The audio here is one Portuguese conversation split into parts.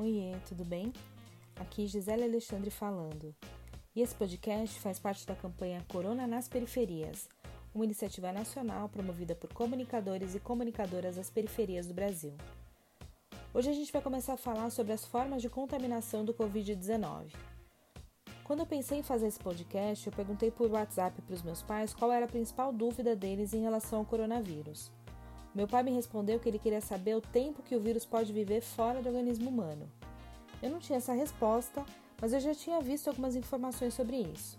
Oiê, tudo bem? Aqui Gisele Alexandre falando. E esse podcast faz parte da campanha Corona nas Periferias, uma iniciativa nacional promovida por comunicadores e comunicadoras das periferias do Brasil. Hoje a gente vai começar a falar sobre as formas de contaminação do Covid-19. Quando eu pensei em fazer esse podcast, eu perguntei por WhatsApp para os meus pais qual era a principal dúvida deles em relação ao coronavírus. Meu pai me respondeu que ele queria saber o tempo que o vírus pode viver fora do organismo humano. Eu não tinha essa resposta, mas eu já tinha visto algumas informações sobre isso.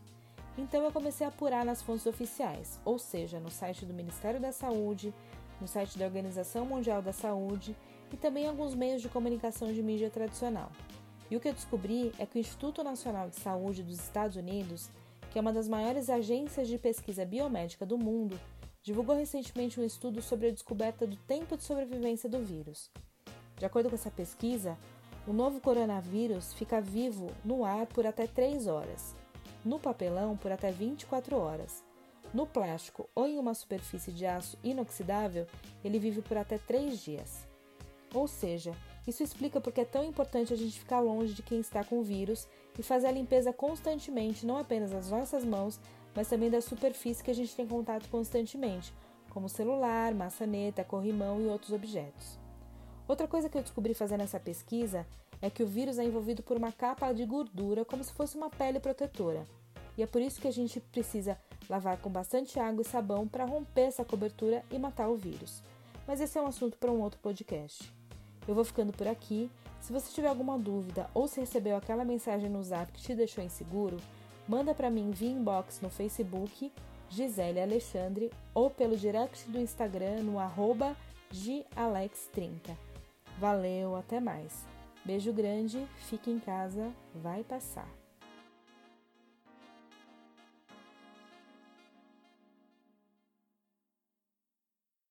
Então eu comecei a apurar nas fontes oficiais, ou seja, no site do Ministério da Saúde, no site da Organização Mundial da Saúde e também alguns meios de comunicação de mídia tradicional. E o que eu descobri é que o Instituto Nacional de Saúde dos Estados Unidos, que é uma das maiores agências de pesquisa biomédica do mundo, divulgou recentemente um estudo sobre a descoberta do tempo de sobrevivência do vírus. De acordo com essa pesquisa, o novo coronavírus fica vivo no ar por até 3 horas, no papelão por até 24 horas. No plástico ou em uma superfície de aço inoxidável, ele vive por até 3 dias. Ou seja, isso explica porque é tão importante a gente ficar longe de quem está com o vírus e fazer a limpeza constantemente, não apenas das nossas mãos, mas também da superfície que a gente tem contato constantemente, como celular, maçaneta, corrimão e outros objetos. Outra coisa que eu descobri fazendo essa pesquisa é que o vírus é envolvido por uma capa de gordura como se fosse uma pele protetora. E é por isso que a gente precisa lavar com bastante água e sabão para romper essa cobertura e matar o vírus. Mas esse é um assunto para um outro podcast. Eu vou ficando por aqui. Se você tiver alguma dúvida ou se recebeu aquela mensagem no zap que te deixou inseguro, manda para mim via inbox no Facebook, Gisele Alexandre, ou pelo direct do Instagram no arroba Galex30. Valeu, até mais. Beijo grande, fique em casa, vai passar.